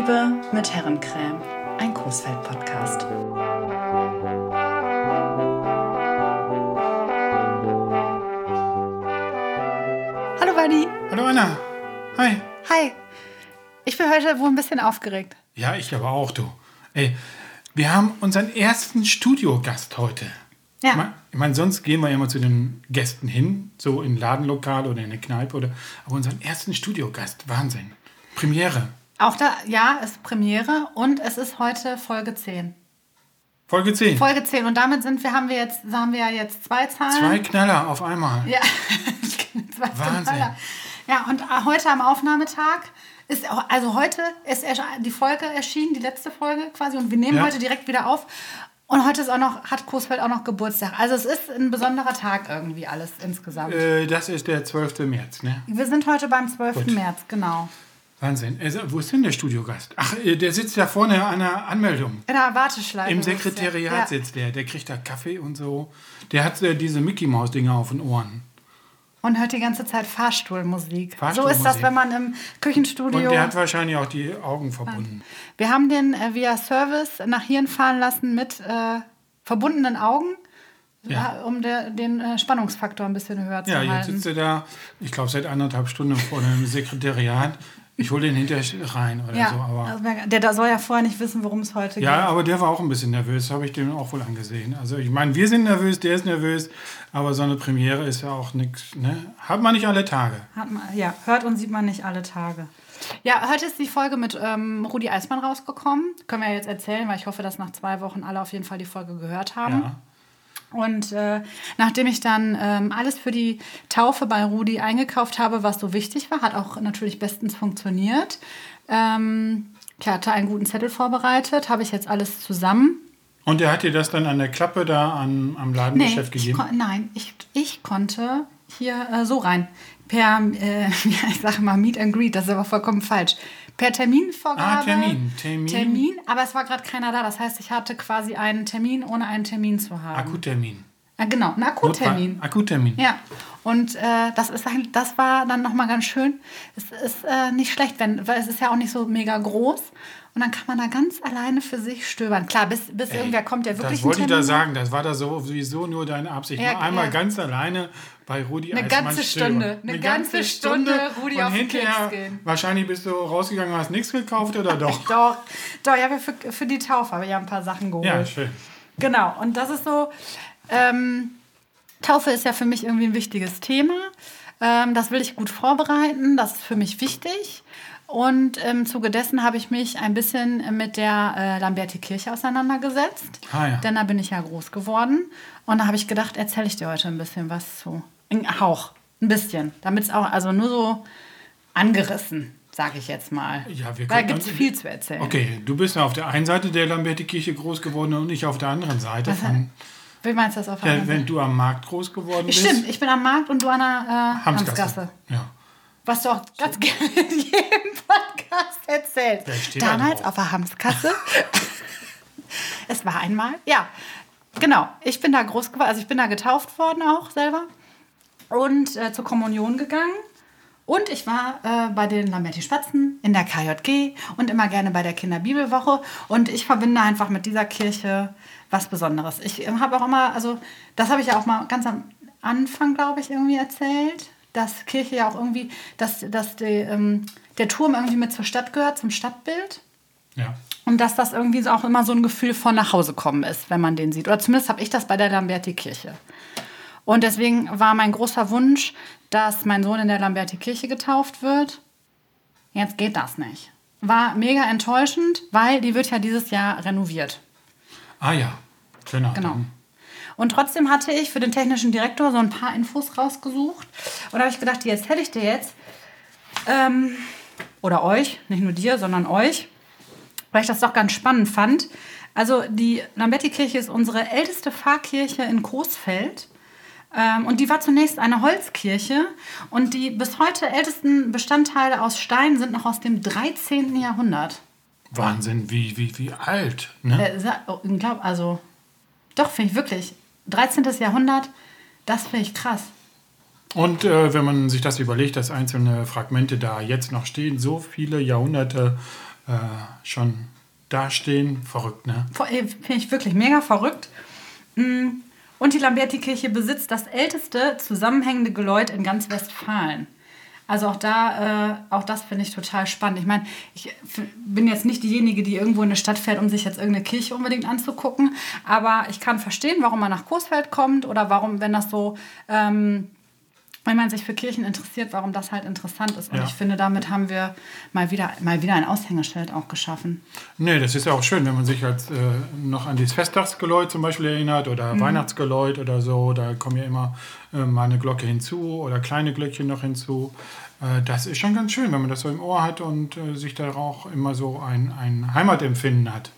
Frauenliebe mit Herrencreme, ein Coesfeld-Podcast. Hallo Buddy. Hallo Anna. Hi. Hi. Ich bin heute wohl ein bisschen aufgeregt. Ja, ich aber auch, du. Ey, wir haben unseren ersten Studiogast heute. Ja. Ich meine, sonst gehen wir ja immer zu den Gästen hin, so in ein Ladenlokal oder in eine Kneipe oder. Aber unseren ersten Studiogast, Wahnsinn. Premiere. Auch da, ja, es ist Premiere und es ist heute Folge 10. Folge 10. Folge 10 und damit sind wir, haben wir jetzt, haben wir ja jetzt zwei Zahlen. Zwei Knaller auf einmal. Ja, zwei Wahnsinn. Knaller. Ja, und äh, heute am Aufnahmetag ist, auch- also heute ist die Folge erschienen, die letzte Folge quasi, und wir nehmen Ja. heute direkt wieder auf. Und heute ist auch noch, hat Coesfeld auch noch Geburtstag. Also es ist ein besonderer Tag irgendwie alles insgesamt. Äh, das ist der 12. März, ne? wir sind heute beim 12. Gut. März, genau. Wahnsinn. Äh, wo ist denn der Studiogast? Ach, äh, der sitzt da vorne an der Anmeldung. In der Warteschleife. Im. Sekretariat Ja. sitzt der. Der kriegt da Kaffee und so. Der hat äh, diese Mickey-Maus-Dinger auf den Ohren. Und hört die ganze Zeit Fahrstuhlmusik. So Fahrstuhlmusik. ist das, wenn man im Küchenstudio... Und der hat wahrscheinlich auch die Augen verbunden. Wir haben den via Service nach Hirn fahren lassen mit äh, verbundenen Augen, Ja. ja, um der, den Spannungsfaktor ein bisschen höher zu Ja, jetzt halten. sitzt er da, ich glaube, seit anderthalb Stunden vor dem Sekretariat. Ich hole den hinterher rein oder ja, so. Aber, also der da soll ja vorher nicht wissen, worum es heute ja, geht. aber der war auch ein bisschen nervös, habe ich dem auch wohl angesehen. Also ich meine, wir sind nervös, der ist nervös, aber so eine Premiere ist ja auch nichts, ne? Hat man nicht alle Tage. Hat man, ja, hört und sieht man nicht alle Tage. Ja, heute ist die Folge mit ähm, Rudi Eismann rausgekommen. Können wir ja jetzt erzählen, weil ich hoffe, dass nach zwei Wochen alle auf jeden Fall die Folge gehört haben. Ja. Und äh, nachdem ich dann ähm, alles für die Taufe bei Rudi eingekauft habe, was so wichtig war, hat auch natürlich bestens funktioniert. Ähm, ich hatte einen guten Zettel vorbereitet, habe ich jetzt alles zusammen. Und er hat dir das dann an der Klappe da an, am Ladengeschäft ich gegeben? kon- nein, ich, ich konnte hier äh, so rein. Per, äh, ich sage mal Meet and Greet, das ist aber vollkommen falsch. Per Terminvorgabe. Ah, Termin, Termin. Termin, aber es war gerade keiner da. Das heißt, ich hatte quasi einen Termin, ohne einen Termin zu haben. Akuttermin. Ja, genau, ein Akuttermin. Notfall- Akuttermin. Ja, und äh, das, ist, das war dann nochmal ganz schön. Es ist äh, nicht schlecht, wenn, weil es ist ja auch nicht so mega groß. Und dann kann man da ganz alleine für sich stöbern. Klar, bis, bis irgendwer kommt, der wirklich Das wollte ich da sagen, das war da so, sowieso nur deine Absicht. Ja, Mal einmal ja. ganz alleine bei Rudi Eine Eismann ganze stöbern. Stunde, eine ganze Stunde Rudi und auf den Keks gehen. Wahrscheinlich bist du rausgegangen und hast nichts gekauft oder doch? Doch, doch, ich habe ja für, für die Taufe habe ich ja ein paar Sachen geholt. ja, schön. Genau, und das ist so, ähm, Taufe ist ja für mich irgendwie ein wichtiges Thema. Ähm, das will ich gut vorbereiten, das ist für mich wichtig. Und im Zuge dessen habe ich mich ein bisschen mit der äh, Lamberti-Kirche auseinandergesetzt. Ah, ja. Denn da bin ich ja groß geworden. Und da habe ich gedacht, erzähle ich dir heute ein bisschen was zu. Ein Hauch, ein bisschen. Damit es auch, also nur so angerissen, sage ich jetzt mal. Ja, wir da können- gibt es viel zu erzählen. Okay, du bist ja auf der einen Seite der Lamberti-Kirche groß geworden und ich auf der anderen Seite. Von, Wie meinst du das auf der anderen wenn du am Markt groß geworden bist. Stimmt, ich bin am Markt und du an der äh, Hamsgasse. Hamsgasse. Ja. Was du auch ganz gerne in jedem Podcast erzählst. Da steht da Damals auf der Hamskasse. es war einmal, ja, genau. Ich bin da groß geworden, also ich bin da getauft worden auch selber und äh, zur Kommunion gegangen. Und ich war äh, bei den Lamberti Spatzen in der KJG und immer gerne bei der Kinderbibelwoche. Und ich verbinde einfach mit dieser Kirche was Besonderes. Ich ähm, habe auch immer, also das habe ich ja auch mal ganz am Anfang, glaube ich, irgendwie erzählt, dass Kirche ja auch irgendwie, dass, dass die, ähm, der Turm irgendwie mit zur Stadt gehört, zum Stadtbild. ja. Und dass das irgendwie auch immer so ein Gefühl von nach Hause kommen ist, wenn man den sieht. Oder zumindest habe ich das bei der Lamberti-Kirche. Und deswegen war mein großer Wunsch, dass mein Sohn in der Lamberti-Kirche getauft wird. Jetzt geht das nicht. War mega enttäuschend, weil die wird ja dieses Jahr renoviert. Ah ja, schöner. Genau. Dann- Und trotzdem hatte ich für den technischen Direktor so ein paar Infos rausgesucht. Und da habe ich gedacht, die erzähle ich dir jetzt. Ähm, oder euch, nicht nur dir, sondern euch. Weil ich das doch ganz spannend fand. Also die Lamberti-Kirche ist unsere älteste Pfarrkirche in Coesfeld. Ähm, und die war zunächst eine Holzkirche. Und die bis heute ältesten Bestandteile aus Stein sind noch aus dem 13. Jahrhundert. Wahnsinn, wie, wie, wie alt. Ne? Äh, oh, glaub, also, doch, finde ich wirklich. 13. Jahrhundert, das finde ich krass. Und äh, wenn man sich das überlegt, dass einzelne Fragmente da jetzt noch stehen, so viele Jahrhunderte äh, schon dastehen. Verrückt, ne? Äh, finde ich wirklich mega verrückt. Mm, und die Lamberti-Kirche besitzt das älteste zusammenhängende Geläut in ganz Westfalen. Also auch da, äh, auch das finde ich total spannend. Ich meine, ich bin jetzt nicht diejenige, die irgendwo in eine Stadt fährt, um sich jetzt irgendeine Kirche unbedingt anzugucken. Aber ich kann verstehen, warum man nach Coesfeld kommt oder warum, wenn das so ähm, wenn man sich für Kirchen interessiert, warum das halt interessant ist. Und ja. ich finde, damit haben wir mal wieder, mal wieder ein Aushängeschild auch geschaffen. Nee, das ist ja auch schön, wenn man sich als, äh, noch an das Festtagsgeläut zum Beispiel erinnert oder mhm. Weihnachtsgeläut oder so. Da kommen ja immer äh, mal eine Glocke hinzu oder kleine Glöckchen noch hinzu. Äh, das ist schon ganz schön, wenn man das so im Ohr hat und äh, sich da auch immer so ein, ein Heimatempfinden hat.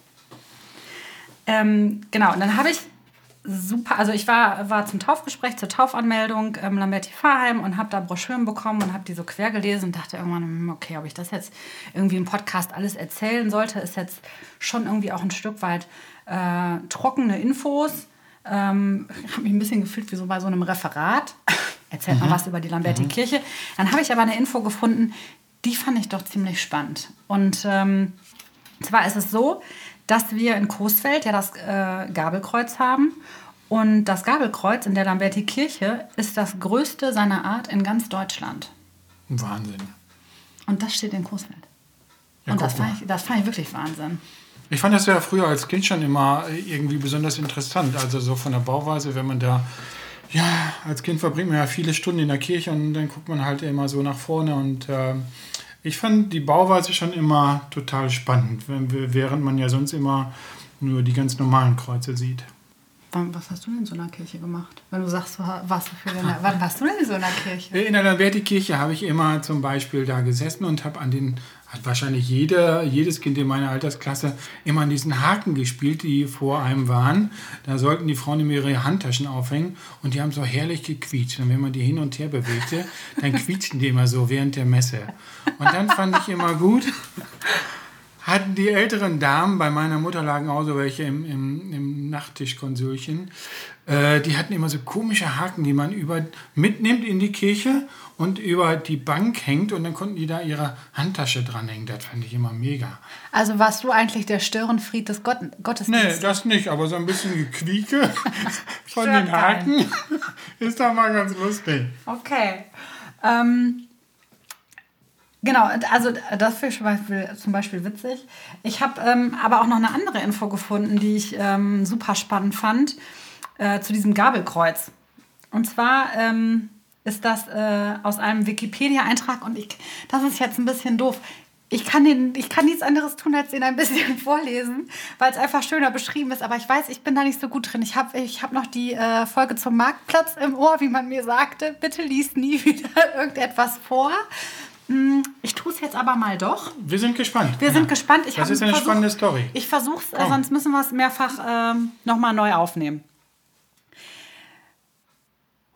Ähm, genau, und dann habe ich super, also ich war, war zum Taufgespräch, zur Taufanmeldung im Lamberti-Pfarrheim und habe da Broschüren bekommen und habe die so quer gelesen und dachte irgendwann, hm, okay, ob ich das jetzt irgendwie im Podcast alles erzählen sollte, ist jetzt schon irgendwie auch ein Stück weit äh, trockene Infos. Ähm, ich habe mich ein bisschen gefühlt wie so bei so einem Referat. Erzählt mhm. mal was über die Lamberti-Kirche. Mhm. Dann habe ich aber eine Info gefunden, die fand ich doch ziemlich spannend. Und ähm, zwar ist es so, dass wir in Coesfeld ja das äh, Gabelkreuz haben. Und das Gabelkreuz in der Lamberti-Kirche ist das größte seiner Art in ganz Deutschland. Wahnsinn. Und das steht in Coesfeld. Ja, und das fand, ich, das fand ich wirklich Wahnsinn. Ich fand das ja früher als Kind schon immer irgendwie besonders interessant. Also so von der Bauweise, wenn man da, ja, als Kind verbringt man ja viele Stunden in der Kirche und dann guckt man halt immer so nach vorne und äh, ich fand die Bauweise schon immer total spannend, während man ja sonst immer nur die ganz normalen Kreuze sieht. Was hast du denn in so einer Kirche gemacht? Wenn du sagst, warst du für eine, wann warst du denn in so einer Kirche? In einer Vertikirche habe ich immer zum Beispiel da gesessen und habe an den hat wahrscheinlich jeder, jedes Kind in meiner Altersklasse immer an diesen Haken gespielt, die vor einem waren. Da sollten die Frauen immer ihre Handtaschen aufhängen und die haben so herrlich gequietscht. Und wenn man die hin und her bewegte, dann quietschten die immer so während der Messe. Und dann fand ich immer gut, hatten die älteren Damen, bei meiner Mutter lagen auch so welche im, im, im Nachttischkonsulchen, äh, die hatten immer so komische Haken, die man über, mitnimmt in die Kirche und über die Bank hängt und dann konnten die da ihre Handtasche dranhängen. Das fand ich immer mega. Also warst du eigentlich der Störenfried des Gott Gottesdienstes? Nee, das nicht, aber so ein bisschen Gequieke von den Haken ist doch mal ganz lustig. Okay. Ähm, Genau, also das finde ich zum Beispiel, witzig. Ich habe ähm, aber auch noch eine andere Info gefunden, die ich ähm, super spannend fand, äh, zu diesem Gabelkreuz. Und zwar ähm, ist das äh, aus einem Wikipedia-Eintrag und ich, das ist jetzt ein bisschen doof. Ich kann, den, ich kann nichts anderes tun, als den ein bisschen vorlesen, weil es einfach schöner beschrieben ist. Aber ich weiß, ich bin da nicht so gut drin. Ich habe ich hab noch die äh, Folge zum Marktplatz im Ohr, wie man mir sagte. Bitte lies nie wieder irgendetwas vor. Hm, ich tue es jetzt aber mal doch. Wir sind gespannt. Wir ja. sind gespannt. Ich das ist eine versuch, spannende Story. Ich versuche es, sonst müssen wir es mehrfach ähm, nochmal neu aufnehmen.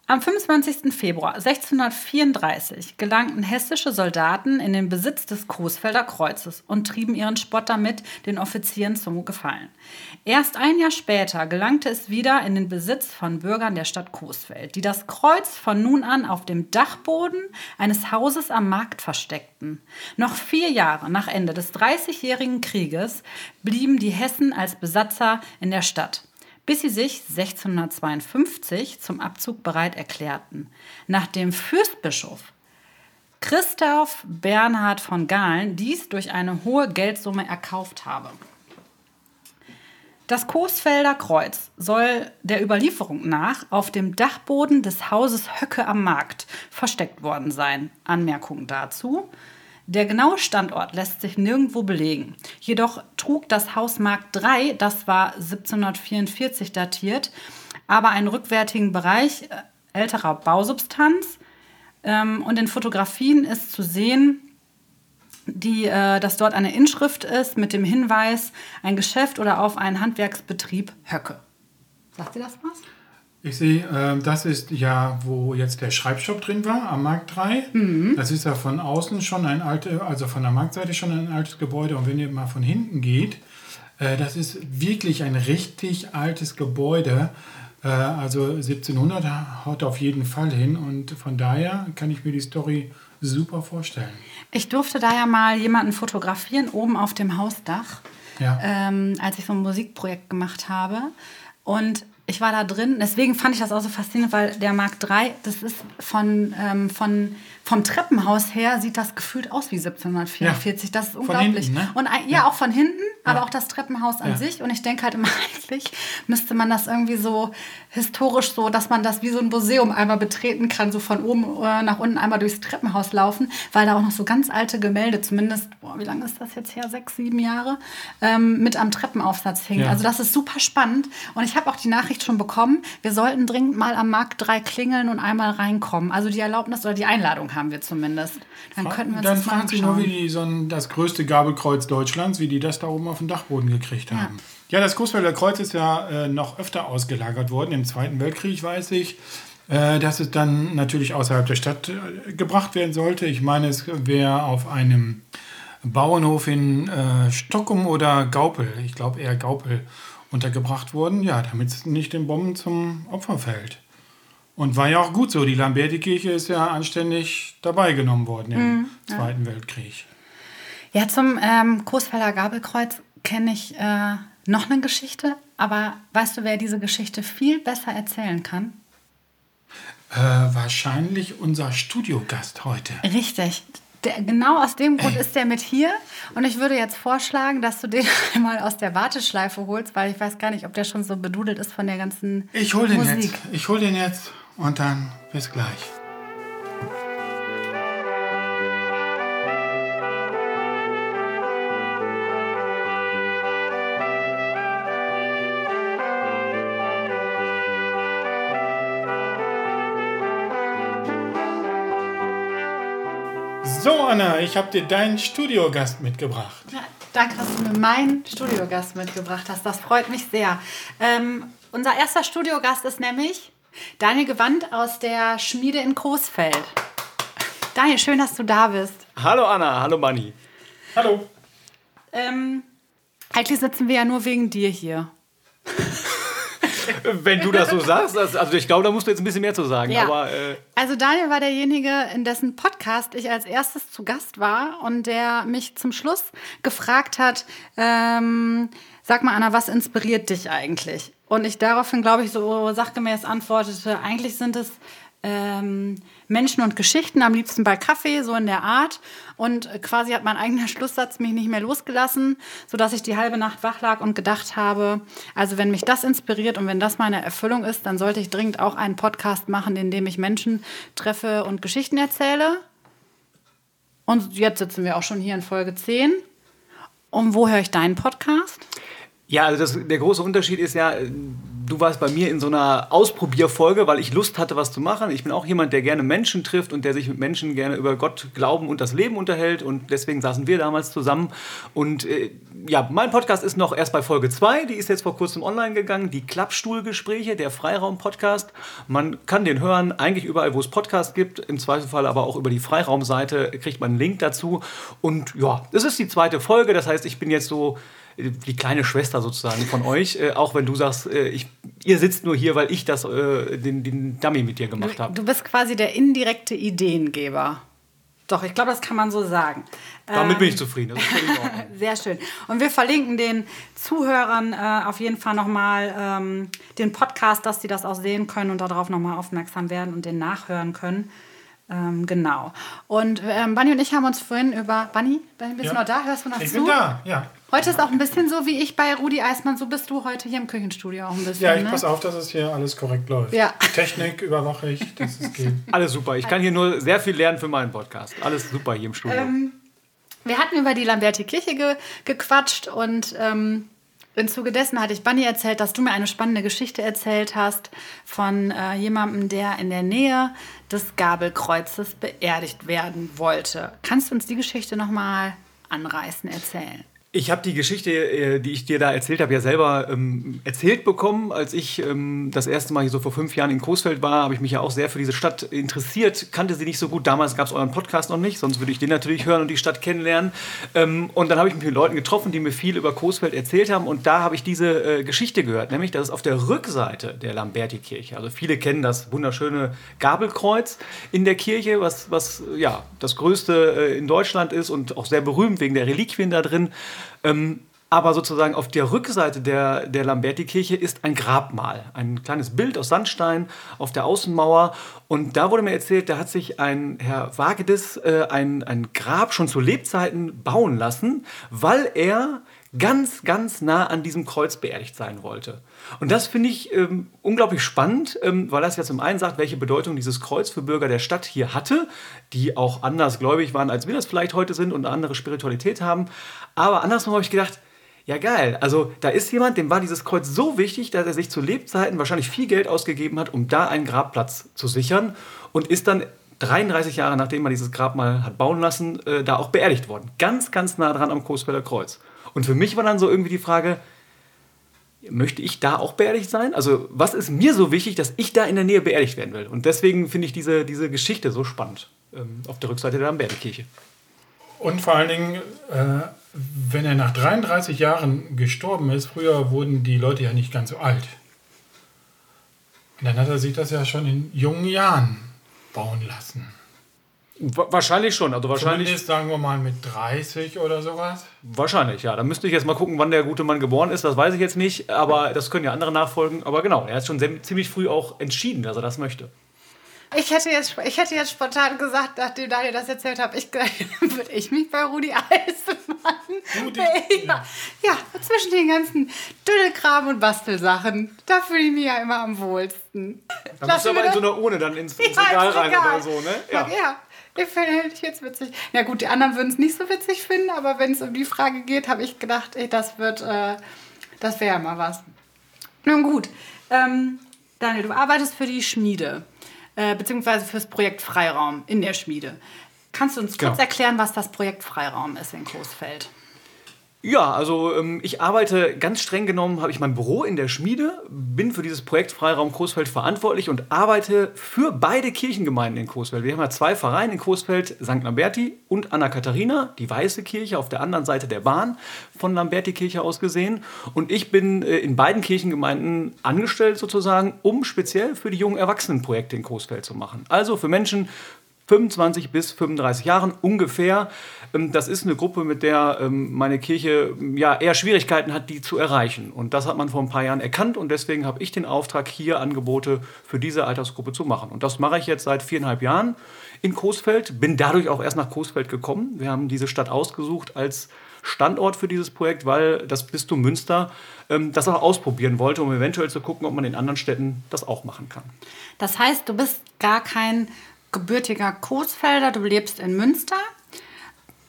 Am 25. Februar 1634 gelangten hessische Soldaten in den Besitz des Coesfelder Kreuzes und trieben ihren Spott damit den Offizieren zum Gefallen. Erst ein Jahr später gelangte es wieder in den Besitz von Bürgern der Stadt Coesfeld, die das Kreuz von nun an auf dem Dachboden eines Hauses am Markt versteckten. Noch vier Jahre nach Ende des Dreißigjährigen Krieges blieben die Hessen als Besatzer in der Stadt bis sie sich 1652 zum Abzug bereit erklärten, nachdem Fürstbischof Christoph Bernhard von Galen dies durch eine hohe Geldsumme erkauft habe. Das Coesfelder Kreuz soll der Überlieferung nach auf dem Dachboden des Hauses Höcke am Markt versteckt worden sein. Anmerkung dazu. Der genaue Standort lässt sich nirgendwo belegen. Jedoch trug das Haus Mark III, das war 1744 datiert, aber einen rückwärtigen Bereich äh, älterer Bausubstanz. Ähm, und in Fotografien ist zu sehen, die, äh, dass dort eine Inschrift ist mit dem Hinweis, ein Geschäft oder auf einen Handwerksbetrieb Höcke. Sagt ihr das was? Ich sehe, äh, das ist ja, wo jetzt der Schreibstopp drin war, am Markt 3. Mhm. Das ist ja von außen schon ein altes, also von der Marktseite schon ein altes Gebäude. Und wenn ihr mal von hinten geht, äh, das ist wirklich ein richtig altes Gebäude. Äh, also 1700 haut auf jeden Fall hin und von daher kann ich mir die Story super vorstellen. Ich durfte da ja mal jemanden fotografieren, oben auf dem Hausdach, Ja. ähm, als ich so ein Musikprojekt gemacht habe. Und ich war da drin, deswegen fand ich das auch so faszinierend, weil der Mark III, das ist von, ähm, von, vom Treppenhaus her, sieht das gefühlt aus wie 1744. Das ist unglaublich. hinten, ne? Und ein- ja, auch von hinten, aber auch das Treppenhaus an Ja. sich. Und ich denke halt immer, eigentlich müsste man das irgendwie so historisch so, dass man das wie so ein Museum einmal betreten kann, so von oben äh, nach unten einmal durchs Treppenhaus laufen, weil da auch noch so ganz alte Gemälde, zumindest, boah, wie lange ist das jetzt her? Sechs, sieben Jahre, ähm, mit am Treppenaufsatz hingen. Ja. Also das ist super spannend. Und ich habe auch die Nachricht schon bekommen, wir sollten dringend mal am Markt 3 klingeln und einmal reinkommen. Also die Erlaubnis oder die Einladung haben wir zumindest. Dann könnten wir uns Dann das fragen Sie nur, wie die so ein, das größte Gabelkreuz Deutschlands, wie die das da oben auf dem Dachboden gekriegt haben. Ja, das Großwälder Kreuz ist ja äh, noch öfter ausgelagert worden. Im Zweiten Weltkrieg weiß ich, äh, dass es dann natürlich außerhalb der Stadt äh, gebracht werden sollte. Ich meine, es wäre auf einem Bauernhof in äh, Stockholm oder Gaupel, ich glaube eher Gaupel, untergebracht worden. Ja, damit es nicht den Bomben zum Opfer fällt. Und war ja auch gut so. Die Lamberti-Kirche ist ja anständig dabei genommen worden im Zweiten Weltkrieg. Ja, zum ähm, Coesfelder Gabelkreuz kenne ich äh, noch eine Geschichte, aber weißt du, wer diese Geschichte viel besser erzählen kann? Äh, wahrscheinlich unser Studiogast heute. Richtig. Der, genau aus dem Grund ist der mit hier. Und ich würde jetzt vorschlagen, dass du den einmal aus der Warteschleife holst, weil ich weiß gar nicht, ob der schon so bedudelt ist von der ganzen Ich hol den Musik. jetzt. Ich hol den jetzt und dann bis gleich. So, Anna, ich habe dir deinen Studiogast mitgebracht. Ja, danke, dass du mir meinen Studiogast mitgebracht hast. Das freut mich sehr. Ähm, unser erster Studiogast ist nämlich Daniel Gewand aus der Schmiede in Coesfeld. Daniel, schön, dass du da bist. Hallo Anna, hallo Manni. Hallo. Ähm, eigentlich sitzen wir ja nur wegen dir hier. Wenn du das so sagst, also ich glaube, da musst du jetzt ein bisschen mehr zu sagen. Ja. Aber äh, Also Daniel war derjenige, in dessen Podcast ich als erstes zu Gast war und der mich zum Schluss gefragt hat, ähm, sag mal Anna, was inspiriert dich eigentlich? Und ich daraufhin, glaube ich, so sachgemäß antwortete, eigentlich sind es ähm, Menschen und Geschichten, am liebsten bei Kaffee, so in der Art. Und quasi hat mein eigener Schlusssatz mich nicht mehr losgelassen, sodass ich die halbe Nacht wach lag und gedacht habe, also wenn mich das inspiriert und wenn das meine Erfüllung ist, dann sollte ich dringend auch einen Podcast machen, in dem ich Menschen treffe und Geschichten erzähle. Und jetzt sitzen wir auch schon hier in Folge 10. Und wo höre ich deinen Podcast? Ja, also das, der große Unterschied ist ja, du warst bei mir in so einer Ausprobierfolge, weil ich Lust hatte, was zu machen. Ich bin auch jemand, der gerne Menschen trifft und der sich mit Menschen gerne über Gott, Glauben und das Leben unterhält. Und deswegen saßen wir damals zusammen. Und äh, ja, mein Podcast ist noch erst bei Folge 2. Die ist jetzt vor kurzem online gegangen. Die Klappstuhlgespräche, der Freiraum-Podcast. Man kann den hören, eigentlich überall, wo es Podcasts gibt. Im Zweifelsfall aber auch über die Freiraumseite kriegt man einen Link dazu. Und ja, es ist die zweite Folge. Das heißt, ich bin jetzt so die kleine Schwester sozusagen von euch, äh, auch wenn du sagst, äh, ich, ihr sitzt nur hier, weil ich das, äh, den, den Dummy mit dir gemacht habe. Du bist quasi der indirekte Ideengeber. Doch, ich glaube, das kann man so sagen. Damit bin ich Ähm, zufrieden. Sehr schön. Und wir verlinken den Zuhörern äh, auf jeden Fall nochmal ähm, den Podcast, dass sie das auch sehen können und darauf nochmal aufmerksam werden und den nachhören können. Ähm, genau. Und ähm, Bunny und ich haben uns vorhin über. Bunny, bist du Ja. noch da? Hörst du noch Ich zu? bin da, ja. Heute ist auch ein bisschen so wie ich bei Rudi Eismann. So bist du heute hier im Küchenstudio auch ein bisschen. Ja, ich ne? passe auf, dass es hier alles korrekt läuft. Ja. Technik überwache ich, dass es geht. Alles super. Ich kann hier nur sehr viel lernen für meinen Podcast. Alles super hier im Studio. Ähm, wir hatten über die Lamberti-Kirche ge gequatscht und ähm, im Zuge dessen hatte ich Bunny erzählt, dass du mir eine spannende Geschichte erzählt hast von äh, jemandem, der in der Nähe des Gabelkreuzes beerdigt werden wollte. Kannst du uns die Geschichte nochmal anreißen, erzählen? Ich habe die Geschichte, äh, die ich dir da erzählt habe, ja selber ähm, erzählt bekommen. Als ich ähm, das erste Mal hier so vor fünf Jahren in Coesfeld war, habe ich mich ja auch sehr für diese Stadt interessiert, kannte sie nicht so gut. Damals gab es euren Podcast noch nicht, sonst würde ich den natürlich hören und die Stadt kennenlernen. Ähm, und dann habe ich mich mit Leuten getroffen, die mir viel über Coesfeld erzählt haben. Und da habe ich diese äh, Geschichte gehört, nämlich, dass es auf der Rückseite der Lamberti-Kirche, also viele kennen das wunderschöne Gabelkreuz in der Kirche, was, was ja, das größte äh, in Deutschland ist und auch sehr berühmt wegen der Reliquien da drin. Ähm, aber sozusagen auf der Rückseite der, der Lamberti-Kirche ist ein Grabmal, ein kleines Bild aus Sandstein auf der Außenmauer. Und da wurde mir erzählt, da hat sich ein Herr Wagedes äh, ein, ein Grab schon zu Lebzeiten bauen lassen, weil er ganz, ganz nah an diesem Kreuz beerdigt sein wollte. Und das finde ich ähm, unglaublich spannend, ähm, weil das ja zum einen sagt, welche Bedeutung dieses Kreuz für Bürger der Stadt hier hatte, die auch anders gläubig waren, als wir das vielleicht heute sind und eine andere Spiritualität haben. Aber andersrum habe ich gedacht, ja geil, also da ist jemand, dem war dieses Kreuz so wichtig, dass er sich zu Lebzeiten wahrscheinlich viel Geld ausgegeben hat, um da einen Grabplatz zu sichern und ist dann 33 Jahre nachdem man dieses Grabmal hat bauen lassen, äh, da auch beerdigt worden. Ganz, ganz nah dran am Coesfelder Kreuz. Und für mich war dann so irgendwie die Frage, möchte ich da auch beerdigt sein? Also was ist mir so wichtig, dass ich da in der Nähe beerdigt werden will? Und deswegen finde ich diese, diese Geschichte so spannend ähm, auf der Rückseite der Lamberti-Kirche. Und vor allen Dingen, äh, wenn er nach 33 Jahren gestorben ist, früher wurden die Leute ja nicht ganz so alt. Und dann hat er sich das ja schon in jungen Jahren bauen lassen. Wahrscheinlich schon. Also wahrscheinlich, Zumindest sagen wir mal mit 30 oder sowas. Wahrscheinlich, ja. Da müsste ich jetzt mal gucken, wann der gute Mann geboren ist. Das weiß ich jetzt nicht. Aber das können ja andere nachfolgen. Aber genau, er hat schon sehr, ziemlich früh auch entschieden, dass er das möchte. Ich hätte jetzt, ich hätte jetzt spontan gesagt, nachdem Daniel das erzählt hat, ich, würde ich mich bei Rudi Eisenmann. Rudi, ja. ja, zwischen den ganzen Dündelkram und Bastelsachen. Da fühle ich mich ja immer am wohlsten. Da musst du aber in so einer Urne dann ins, ins Ja, Regal rein oder so, ne? Ja. ja. Ich finde ich jetzt witzig. Na gut, die anderen würden es nicht so witzig finden, aber wenn es um die Frage geht, habe ich gedacht, ey, das wird, äh, das wäre ja mal was. Nun gut, ähm, Daniel, du arbeitest für die Schmiede, äh, beziehungsweise fürs Projekt Freiraum in der Schmiede. Kannst du uns kurz Genau. erklären, was das Projekt Freiraum ist in Coesfeld? Ja, also ähm, ich arbeite ganz streng genommen, habe ich mein Büro in der Schmiede, bin für dieses Projekt Freiraum Coesfeld verantwortlich und arbeite für beide Kirchengemeinden in Coesfeld. Wir haben ja zwei Vereine in Coesfeld, St. Lamberti und Anna Katharina, die Weiße Kirche auf der anderen Seite der Bahn von Lamberti Kirche aus gesehen. Und ich bin äh, in beiden Kirchengemeinden angestellt sozusagen, um speziell für die jungen Erwachsenenprojekte in Coesfeld zu machen. Also für Menschen 25 bis 35 Jahren ungefähr. Ähm, Das ist eine Gruppe, mit der ähm, meine Kirche ähm, ja, eher Schwierigkeiten hat, die zu erreichen. Und das hat man vor ein paar Jahren erkannt und deswegen habe ich den Auftrag, hier Angebote für diese Altersgruppe zu machen. Und das mache ich jetzt seit viereinhalb Jahren in Coesfeld, bin dadurch auch erst nach Coesfeld gekommen. Wir haben diese Stadt ausgesucht als Standort für dieses Projekt, weil das Bistum Münster ähm, das auch ausprobieren wollte, um eventuell zu gucken, ob man in anderen Städten das auch machen kann. Das heißt, du bist gar kein gebürtiger Coesfelder, du lebst in Münster.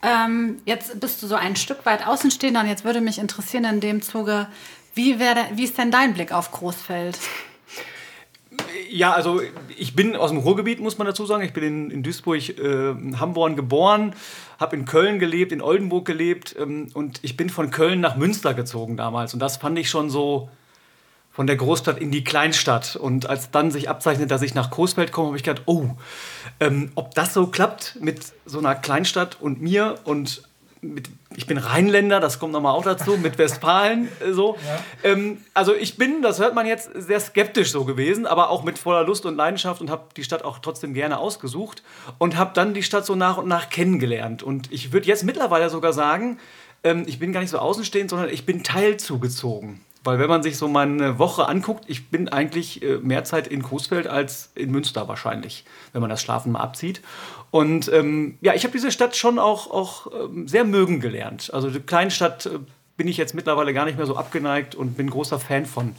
Ähm, jetzt bist du so ein Stück weit Außenstehender und jetzt würde mich interessieren in dem Zuge, wie, wär, wie ist denn dein Blick auf Coesfeld? Ja, also ich bin aus dem Ruhrgebiet, muss man dazu sagen. Ich bin in, in Duisburg, äh, Hamborn geboren, habe in Köln gelebt, in Oldenburg gelebt ähm, und ich bin von Köln nach Münster gezogen damals. Und das fand ich schon so von der Großstadt in die Kleinstadt. Und als dann sich abzeichnet, dass ich nach Coesfeld komme, habe ich gedacht, oh, ähm, ob das so klappt mit so einer Kleinstadt und mir und mit, ich bin Rheinländer, das kommt nochmal auch dazu, mit Westfalen äh, so. Ähm, also ich bin, das hört man jetzt, sehr skeptisch so gewesen, aber auch mit voller Lust und Leidenschaft und habe die Stadt auch trotzdem gerne ausgesucht und habe dann die Stadt so nach und nach kennengelernt. Und ich würde jetzt mittlerweile sogar sagen, ähm, ich bin gar nicht so außenstehend, sondern ich bin teilzugezogen. Weil wenn man sich so meine Woche anguckt, ich bin eigentlich äh, mehr Zeit in Coesfeld als in Münster wahrscheinlich, wenn man das Schlafen mal abzieht. Und ähm, ja, ich habe diese Stadt schon auch, auch ähm, sehr mögen gelernt. Also die Kleinstadt äh, bin ich jetzt mittlerweile gar nicht mehr so abgeneigt und bin großer Fan von,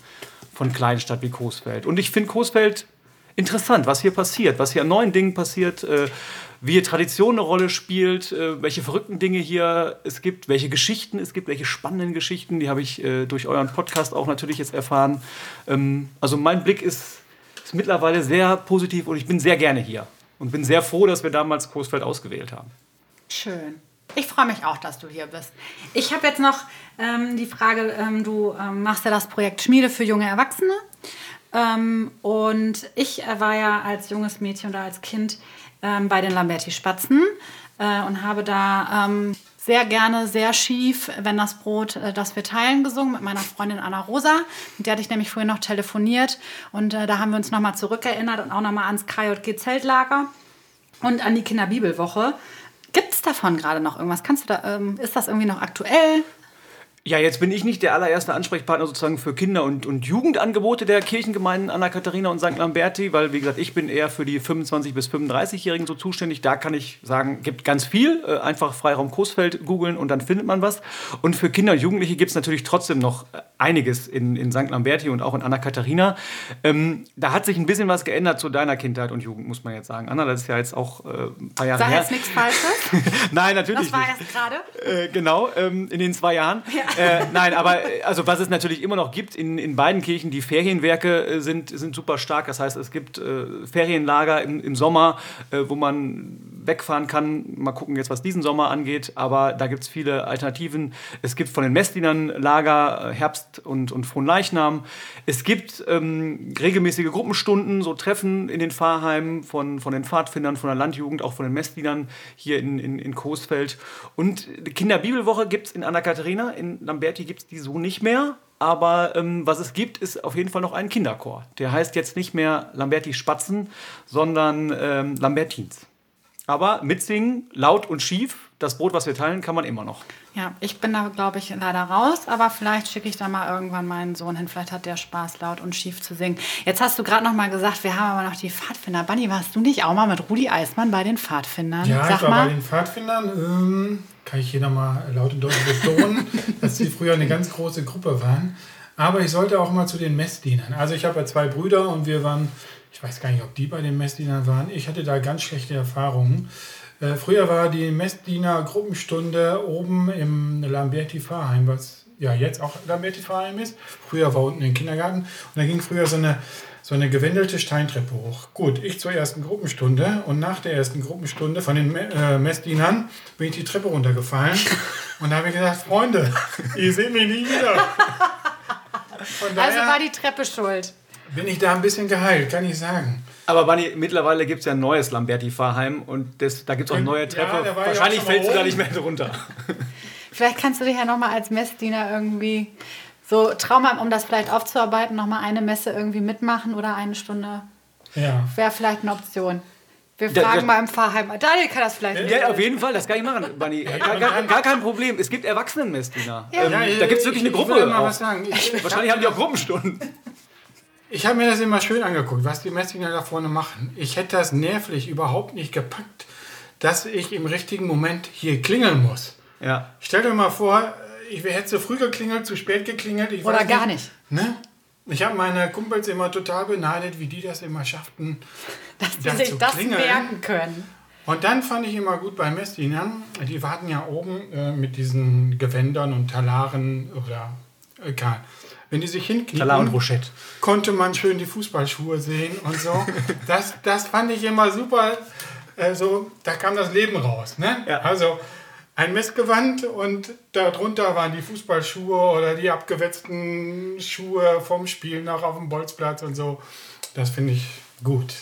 von Kleinstadt wie Coesfeld. Und ich finde Coesfeld interessant, was hier passiert, was hier an neuen Dingen passiert, äh, wie Tradition eine Rolle spielt, äh, welche verrückten Dinge hier es gibt, welche Geschichten es gibt, welche spannenden Geschichten, die habe ich äh, durch euren Podcast auch natürlich jetzt erfahren. Ähm, also mein Blick ist, ist mittlerweile sehr positiv und ich bin sehr gerne hier und bin sehr froh, dass wir damals Coesfeld ausgewählt haben. Schön. Ich freue mich auch, dass du hier bist. Ich habe jetzt noch ähm, die Frage, ähm, du ähm, machst ja das Projekt Schmiede für junge Erwachsene. Ähm, und ich äh, war ja als junges Mädchen oder als Kind ähm, bei den Lamberti Spatzen äh, und habe da ähm, sehr gerne, sehr schief, wenn das Brot, äh, das wir teilen, gesungen mit meiner Freundin Anna Rosa. Mit der hatte ich nämlich vorhin noch telefoniert und äh, da haben wir uns nochmal zurückerinnert und auch nochmal ans KJG-Zeltlager und an die Kinderbibelwoche. Gibt es davon gerade noch irgendwas? Kannst du da, ähm, ist das irgendwie noch aktuell? Ja, jetzt bin ich nicht der allererste Ansprechpartner sozusagen für Kinder- und, und Jugendangebote der Kirchengemeinden Anna Katharina und St. Lamberti, weil, wie gesagt, ich bin eher für die 25- bis 35-Jährigen so zuständig. Da kann ich sagen, gibt ganz viel. Äh, einfach Freiraum Coesfeld googeln und dann findet man was. Und für Kinder und Jugendliche gibt es natürlich trotzdem noch äh, einiges in, in St. Lamberti und auch in Anna Katharina. Ähm, da hat sich ein bisschen was geändert zu deiner Kindheit und Jugend, muss man jetzt sagen. Anna, das ist ja jetzt auch äh, ein paar Jahre Sag her. jetzt nichts Falsches. Nein, natürlich Das war nicht. erst gerade. Äh, genau, ähm, in den zwei Jahren. Äh, nein, aber äh, also was es natürlich immer noch gibt in, in beiden Kirchen, die Ferienwerke äh, sind, sind super stark. Das heißt, es gibt äh, Ferienlager im, im Sommer, äh, wo man wegfahren kann. Mal gucken jetzt, was diesen Sommer angeht. Aber da gibt es viele Alternativen. Es gibt von den Messdienern Lager, äh, Herbst und, und Fronleichnam. Es gibt ähm, regelmäßige Gruppenstunden, so Treffen in den Pfarrheimen von, von den Pfadfindern, von der Landjugend, auch von den Messdienern hier in, in, in Coesfeld. Und Kinderbibelwoche gibt es in Anna Katharina. In Lamberti gibt es die so nicht mehr. Aber ähm, was es gibt, ist auf jeden Fall noch ein Kinderchor. Der heißt jetzt nicht mehr Lamberti Spatzen, sondern ähm, Lambertins. Aber mitsingen, laut und schief, das Brot, was wir teilen, kann man immer noch. Ja, ich bin da, glaube ich, leider raus, aber vielleicht schicke ich da mal irgendwann meinen Sohn hin. Vielleicht hat der Spaß, laut und schief zu singen. Jetzt hast du gerade noch mal gesagt, wir haben aber noch die Pfadfinder. Bunny, warst du nicht auch mal mit Rudi Eismann bei den Pfadfindern? Ja, Sag ich war mal. bei den Pfadfindern. Ähm, kann ich hier nochmal laut und deutlich betonen, dass sie früher eine ganz große Gruppe waren. Aber ich sollte auch mal zu den Messdienern. Also ich habe ja zwei Brüder und wir waren, ich weiß gar nicht, ob die bei den Messdienern waren. Ich hatte da ganz schlechte Erfahrungen. Äh, früher war die Messdiener-Gruppenstunde oben im Lamberti-Pfarrheim, was ja jetzt auch Lamberti-Pfarrheim ist. Früher war unten im Kindergarten. Und da ging früher so eine, so eine gewendelte Steintreppe hoch. Gut, ich zur ersten Gruppenstunde und nach der ersten Gruppenstunde von den äh, Messdienern bin ich die Treppe runtergefallen. und da habe ich gesagt, Freunde, ihr seht mich nie wieder. Also war die Treppe schuld. bin ich da ein bisschen geheilt, kann ich sagen. Aber Bunny, mittlerweile gibt es ja ein neues Lamberti-Fahrheim und das, da gibt es auch eine neue Treppe. ja Wahrscheinlich du mal da nicht mehr drunter. Vielleicht kannst du dich ja noch mal als Messdiener irgendwie so Trauma, um das vielleicht aufzuarbeiten, noch mal eine Messe irgendwie mitmachen oder eine Stunde. Ja. Wäre vielleicht eine Option. Wir Da- fragen da- mal im Pfarrheim. Daniel kann das vielleicht. Ja, auf jeden Fall, das kann ich machen, Bunny. Gar, gar, gar kein Problem. Es gibt Erwachsenenmessdiener. Ähm, Ja, da gibt es wirklich eine Gruppe. Ich will mal auch. was sagen. Ich, Wahrscheinlich haben die auch Gruppenstunden. Ich habe mir das immer schön angeguckt, was die Messdiener da vorne machen. Ich hätte das nervlich überhaupt nicht gepackt, dass ich im richtigen Moment hier klingeln muss. Ja. Stell dir mal vor, ich hätte zu früh geklingelt, zu spät geklingelt. Ich Oder gar nicht. Ne? Ich habe meine Kumpels immer total beneidet, wie die das immer schafften. Dass die sich das klingeln. merken können. Und dann fand ich immer gut bei Messdienern, die warten ja oben äh, mit diesen Gewändern und Talaren oder egal. Wenn die sich Rochette. konnte man schön die Fußballschuhe sehen und so. Das, das fand ich immer super. Äh, so, da kam das Leben raus. Ne? Ja. Also ein Messgewand und darunter waren die Fußballschuhe oder die abgewetzten Schuhe vom Spiel nach auf dem Bolzplatz und so. Das finde ich gut.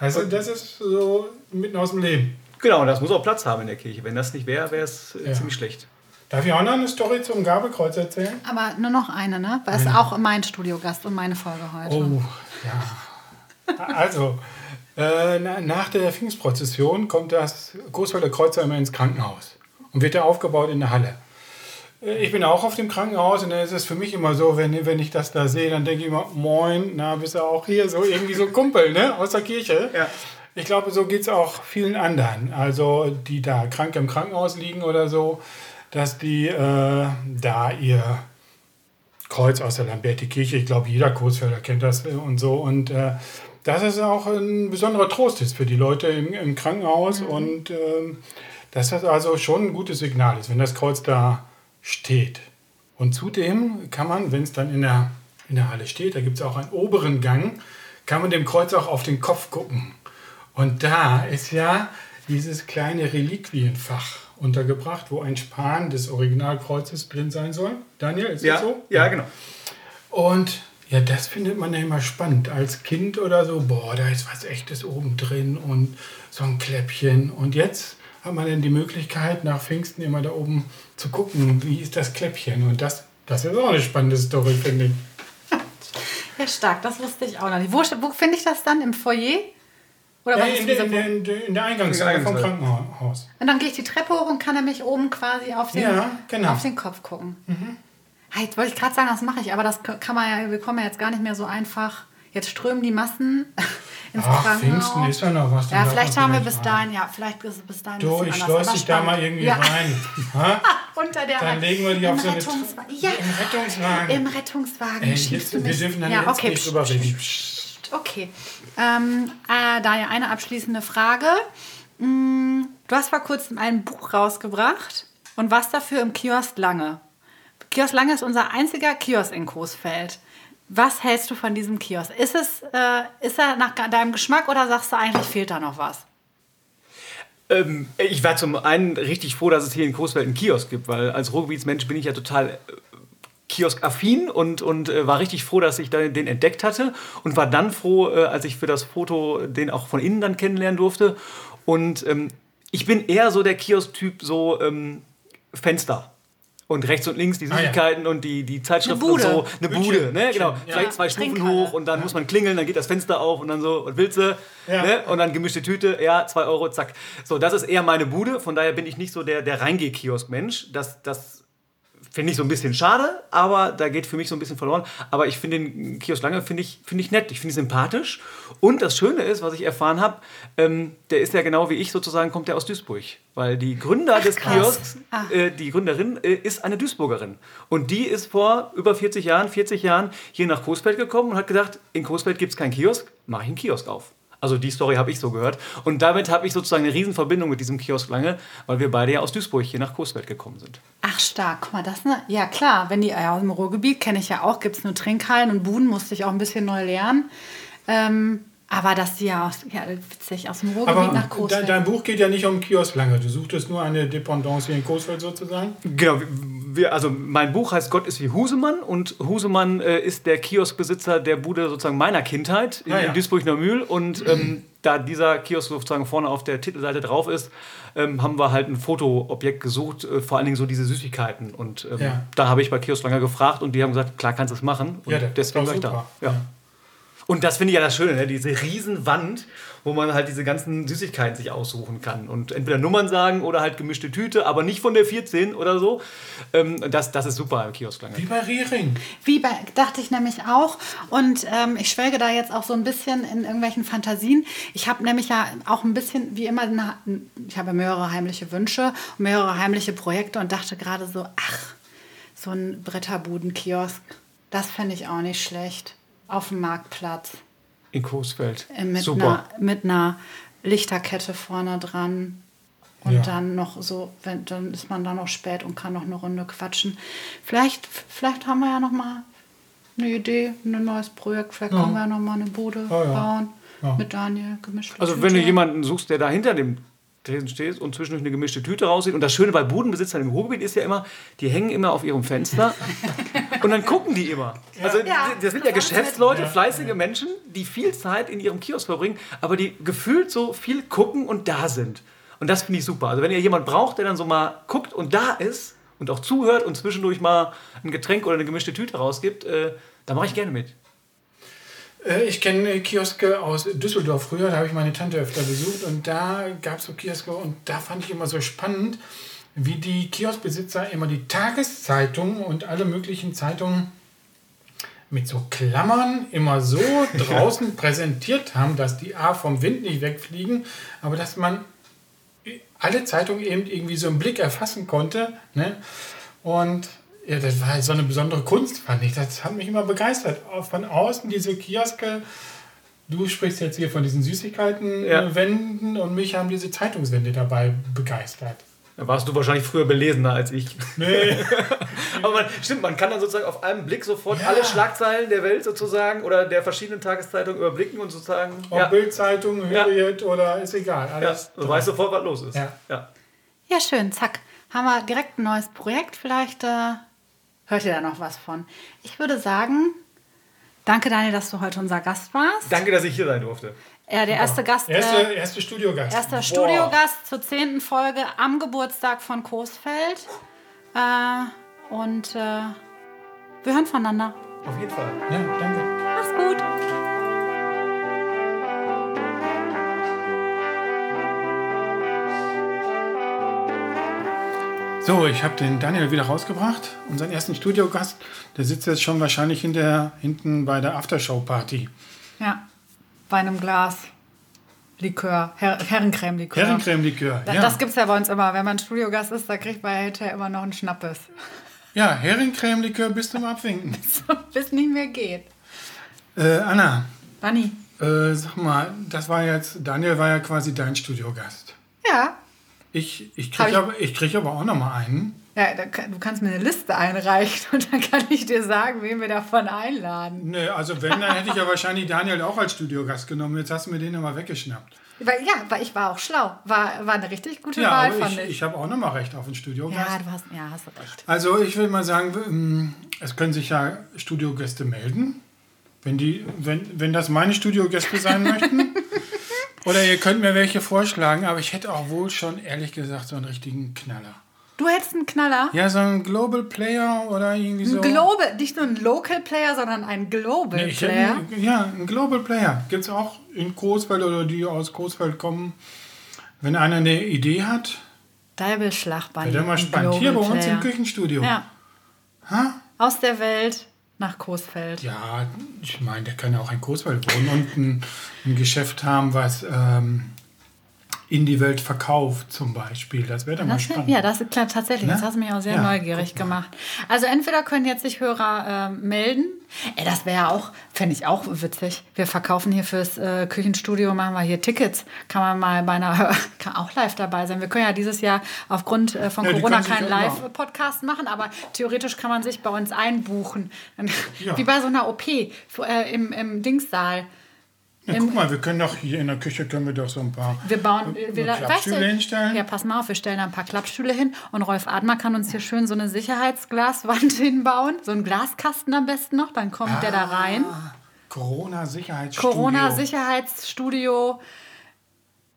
Also das ist so mitten aus dem Leben. Genau, und das muss auch Platz haben in der Kirche. Wenn das nicht wäre, wäre es äh, Ja. ziemlich schlecht. Darf ich auch noch eine Story zum Gabelkreuz erzählen? Aber nur noch eine, ne? Weil es auch mein Studiogast und meine Folge heute. Oh, ja. Also, äh, na, nach der Pfingstprozession kommt das Großwälder Kreuzer immer ins Krankenhaus und wird da aufgebaut in der Halle. Äh, Ich bin auch auf dem Krankenhaus und dann ist es für mich immer so, wenn, wenn ich das da sehe, dann denke ich immer, moin, na, bist du auch hier? So irgendwie so ein Kumpel, ne, aus der Kirche. Ja. Ich glaube, so geht es auch vielen anderen, also die da krank im Krankenhaus liegen oder so, dass die äh, da ihr Kreuz aus der Lamberti-Kirche. Ich glaube, jeder Coesfelder kennt das äh, und so. Und äh, dass es auch ein besonderer Trost ist für die Leute im, im Krankenhaus und ähm, dass das also schon ein gutes Signal ist, wenn das Kreuz da steht. Und zudem kann man, wenn es dann in der, in der Halle steht, da gibt es auch einen oberen Gang, kann man dem Kreuz auch auf den Kopf gucken. Und da ist ja dieses kleine Reliquienfach. untergebracht, wo ein Span des Originalkreuzes drin sein soll. Daniel, ist Ja, das so? ja, genau. Und ja, das findet man ja immer spannend. Als Kind oder so, boah, da ist was Echtes oben drin und so ein Kläppchen. Und jetzt hat man dann die Möglichkeit, nach Pfingsten immer da oben zu gucken, wie ist das Kläppchen. Und das, das ist auch eine spannende Story, finde ich. Ja, stark, das wusste ich auch noch nicht. Wo, wo finde ich das dann? Im Foyer? Oder Ja, was ist in, in, der, in, der, in der Eingangshalle vom Krankenhaus. Und dann gehe ich die Treppe hoch und kann nämlich oben quasi auf den, Ja, genau. auf den Kopf gucken. Ah, Jetzt wollte ich gerade sagen, das mache ich, aber das kann man ja, wir kommen ja jetzt gar nicht mehr so einfach. Jetzt strömen die Massen ins Ach, Krankenhaus. Pfingsten ist ja noch was. ja, vielleicht haben wir bis dahin, ja, vielleicht ist bis dahin Du, ich anders. dich da mal irgendwie ja. rein. Unter der Dann legen wir Im auf so eine Rettungswa- Tre- ja, im Rettungswagen. Im Rettungswagen. Ey, jetzt, wir dürfen dann ja, jetzt okay. nicht drüber reden. Okay. Ähm, äh, daher eine abschließende Frage. Mm, Du hast vor kurzem ein Buch rausgebracht und warst dafür im Kiosk Lange. Kiosk Lange ist unser einziger Kiosk in Coesfeld. Was hältst du von diesem Kiosk? Ist, es, äh, ist er nach deinem Geschmack oder sagst du eigentlich fehlt da noch was? Ähm, ich war zum einen richtig froh, dass es hier in Coesfeld einen Kiosk gibt, weil als Ruhrgebietsmensch bin ich ja total äh, Kiosk-affin und, und äh, war richtig froh, dass ich da den entdeckt hatte und war dann froh, äh, als ich für das Foto den auch von innen dann kennenlernen durfte. Und ähm, ich bin eher so der Kiosk-Typ, so ähm, Fenster. Und rechts und links die Ah, ja. Süßigkeiten und die, die Zeitschriften Eine Bude. und so. Eine Bude, Bütchen. ne? Genau. Ja. Vielleicht zwei Stufen Trinkhalle. hoch und dann muss man klingeln, dann geht das Fenster auf und dann so, was willst du? Ja. Ne? Und dann gemischte Tüte, ja, zwei Euro, zack. So, das ist eher meine Bude, von daher bin ich nicht so der, der Reingeh-Kiosk-Mensch. Das, das finde ich so ein bisschen schade, aber da geht für mich so ein bisschen verloren. Aber ich finde den Kiosk Lange finde ich, finde ich nett, ich finde ihn sympathisch. Und das Schöne ist, was ich erfahren habe, ähm, der ist ja genau wie ich sozusagen, kommt der aus Duisburg. Weil die Gründer des krass. Kiosks, Ah. äh, die Gründerin, äh, ist eine Duisburgerin. Und die ist vor über 40 Jahren, 40 Jahren hier nach Coesfeld gekommen und hat gesagt, in Coesfeld gibt es keinen Kiosk, mache ich einen Kiosk auf. Also die Story habe ich so gehört. Und damit habe ich sozusagen eine Riesenverbindung mit diesem Kiosk Lange, weil wir beide ja aus Duisburg hier nach Coesfeld gekommen sind. Ach stark, guck mal, das ne? Ja klar, wenn die ja, aus dem Ruhrgebiet kenne ich ja auch, gibt es nur Trinkhallen und Buden, musste ich auch ein bisschen neu lernen. Ähm, aber dass die ja, aus, ja witzig, aus dem Ruhrgebiet Aber nach de, Coesfeld. dein Buch geht ja nicht um Kiosk lange. Du suchtest nur eine Dependance hier in Coesfeld sozusagen. Genau, wir, also mein Buch heißt Gott ist wie Husemann und Husemann äh, ist der Kioskbesitzer der Bude sozusagen meiner Kindheit in, Ah, ja. in Duisburg-Neumühl und ähm, da dieser Kiosk sozusagen vorne auf der Titelseite drauf ist, ähm, haben wir halt ein Fotoobjekt gesucht, äh, vor allen Dingen so diese Süßigkeiten und ähm, Ja. da habe ich bei Kiosk Langer gefragt und die haben gesagt, klar kannst du es machen und Ja, deswegen war ich da. Ja. Und das finde ich ja das Schöne, ne? diese Riesenwand, wo man halt diese ganzen Süßigkeiten sich aussuchen kann. Und entweder Nummern sagen oder halt gemischte Tüte, aber nicht von der 14 oder so. Ähm, das, das ist super im Kiosk lange. Wie bei Riering. Wie bei, dachte ich nämlich auch. Und ähm, ich schwelge da jetzt auch so ein bisschen in irgendwelchen Fantasien. Ich habe nämlich ja auch ein bisschen, wie immer, eine, ich habe mehrere heimliche Wünsche, mehrere heimliche Projekte und dachte gerade so, ach, so ein Bretterbudenkiosk, das fände ich auch nicht schlecht. Auf dem Marktplatz. In Coesfeld. Äh, Mit, Super. einer, mit einer Lichterkette vorne dran. Und Ja. dann noch so, wenn, dann ist man da noch spät und kann noch eine Runde quatschen. Vielleicht, vielleicht haben wir ja noch mal eine Idee, ein neues Projekt. Vielleicht können wir ja noch mal eine Bude Ja, ja. bauen. Ja. Mit Daniel gemischt. Also wenn du jemanden suchst, der da hinter dem Tresen steht und zwischendurch eine gemischte Tüte raussieht. Und das Schöne bei Budenbesitzern im Ruhrgebiet ist ja immer, die hängen immer auf ihrem Fenster und dann gucken die immer. Also Ja, das sind ja Geschäftsleute, Ja. fleißige Menschen, die viel Zeit in ihrem Kiosk verbringen, aber die gefühlt so viel gucken und da sind. Und das finde ich super. Also wenn ihr jemanden braucht, der dann so mal guckt und da ist und auch zuhört und zwischendurch mal ein Getränk oder eine gemischte Tüte rausgibt, äh, da mache ich gerne mit. Äh, Ich kenne Kioske aus Düsseldorf früher, da habe ich meine Tante öfter besucht und da gab es so Kioske und da fand ich immer so spannend, wie die Kioskbesitzer immer die Tageszeitungen und alle möglichen Zeitungen mit so Klammern immer so draußen präsentiert haben, dass die A vom Wind nicht wegfliegen, aber dass man alle Zeitungen eben irgendwie so im Blick erfassen konnte. Ne? Und ja, das war so eine besondere Kunst, fand ich. Das hat mich immer begeistert. Von außen diese Kioske, du sprichst jetzt hier von diesen Ja. Süßigkeiten-Wänden und mich haben diese Zeitungswände dabei begeistert. Da warst du wahrscheinlich früher belesener als ich. Nee. Aber man, stimmt, man kann dann sozusagen auf einen Blick sofort Ja. alle Schlagzeilen der Welt sozusagen oder der verschiedenen Tageszeitungen überblicken und sozusagen. Ob Ja, Bildzeitung, Ja. Hürriyet oder ist egal. ja, Alles du weißt sofort, was los ist. Ja. Ja. Ja, schön, zack. Haben wir direkt ein neues Projekt. Vielleicht äh, hört ihr da noch was von. Ich würde sagen, danke Daniel, dass du heute unser Gast warst. Danke, dass ich hier sein durfte. Ja, der erste Gast. Erste, Äh, erste Studiogast. erster Studiogast zur zehnten Folge am Geburtstag von Coesfeld. Äh, und äh, wir hören voneinander. Auf jeden Fall. Ja, danke. Mach's gut. So, ich habe den Daniel wieder rausgebracht, unseren ersten Studiogast. Der sitzt jetzt schon wahrscheinlich hinter, hinten bei der Aftershow-Party. Ja, bei einem Glas Likör, Her Herrencreme-Likör. Herrencreme-Likör, ja. Das gibt's ja bei uns immer. Wenn man Studiogast ist, da kriegt man hinterher immer noch einen Schnappes. Ja, Herrencreme-Likör bis zum Abwinken. Bis nicht mehr geht. Äh, Anna, Dani. äh, sag mal, das war jetzt, Daniel war ja quasi dein Studiogast. Ja. Ich, ich kriege ich- aber, ich krieg aber auch noch mal einen. Ja, da, du kannst mir eine Liste einreichen und dann kann ich dir sagen, wen wir davon einladen. Nee, also wenn, dann hätte ich ja wahrscheinlich Daniel auch als Studiogast genommen. Jetzt hast du mir den immer weggeschnappt. Weil, ja, weil ich war auch schlau. War, war eine richtig gute Ja, Wahl, aber fand ich, ich. ich habe auch noch mal recht auf den Studiogast. ja, du hast, ja, hast du recht. Also ich will mal sagen, ähm, es können sich ja Studiogäste melden, wenn, die, wenn, wenn das meine Studiogäste sein möchten. Oder ihr könnt mir welche vorschlagen, aber ich hätte auch wohl schon, ehrlich gesagt, so einen richtigen Knaller. Du hättest einen Knaller. Ja, so ein Global Player oder irgendwie so. Ein Global, nicht nur ein Local Player, sondern ein Global Nee, hätte, Player. einen- ja, ein Global Player. Gibt es auch in Coesfeld oder die aus Coesfeld kommen. Wenn einer eine Idee hat, Deibelschlag bei wäre mal spannend. Hier bei uns im Küchenstudio. Ja, Ha? aus der Welt nach Coesfeld. Ja, ich meine, der kann ja auch in Coesfeld wohnen und ein, ein Geschäft haben, was ähm, in die Welt verkauft, zum Beispiel. Das wäre dann mal Das, spannend. ja, das ist klar, tatsächlich. Ne? Das hast du mich auch sehr Ja, neugierig mal. gemacht. Also entweder können jetzt sich Hörer äh, melden. Ey, das wäre ja auch, fände ich auch witzig. Wir verkaufen hier fürs äh, Küchenstudio, machen wir hier Tickets. Kann man mal bei einer, kann auch live dabei sein. Wir können ja dieses Jahr aufgrund äh, von Ja, Corona keinen Live-Podcast machen, aber theoretisch kann man sich bei uns einbuchen. Wie bei so einer OP äh, im, im Dingssaal. Ja, guck mal, wir können doch hier in der Küche können wir doch so ein paar Wir bauen, wir, Klappstühle hinstellen. Ja, pass mal auf, wir stellen da ein paar Klappstühle hin und Rolf Admer kann uns hier schön so eine Sicherheitsglaswand hinbauen, so einen Glaskasten am besten noch, dann kommt der da rein. Corona-Sicherheitsstudio. Corona-Sicherheitsstudio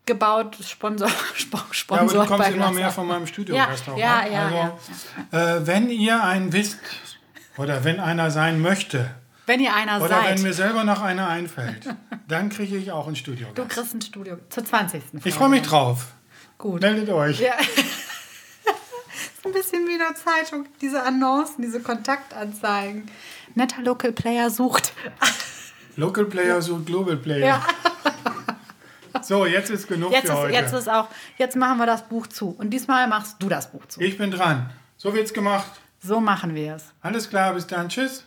gebaut, Sponsor, Sp- Ja, aber Sponsor du kommst immer mehr von meinem Studiogast Ja, ja, ab. ja, also, Äh, wenn ihr einen wisst oder wenn einer sein möchte Wenn ihr einer oder seid, wenn mir selber noch einer einfällt, dann kriege ich auch ein du Studiogast. kriegst ein Studio zur 20. Ich freue mich drauf. Gut. Meldet euch. Ja. ist ein bisschen wie in der Zeitung, diese Annoncen, diese Kontaktanzeigen. Netter Local Player sucht. Local Player so Global Player. Ja. So, jetzt ist genug Jetzt für ist, heute. jetzt ist auch, jetzt machen wir das Buch zu. Und diesmal machst du das Buch zu. ich bin dran. So wird's gemacht. So machen wir es. Alles klar, bis dann. Tschüss.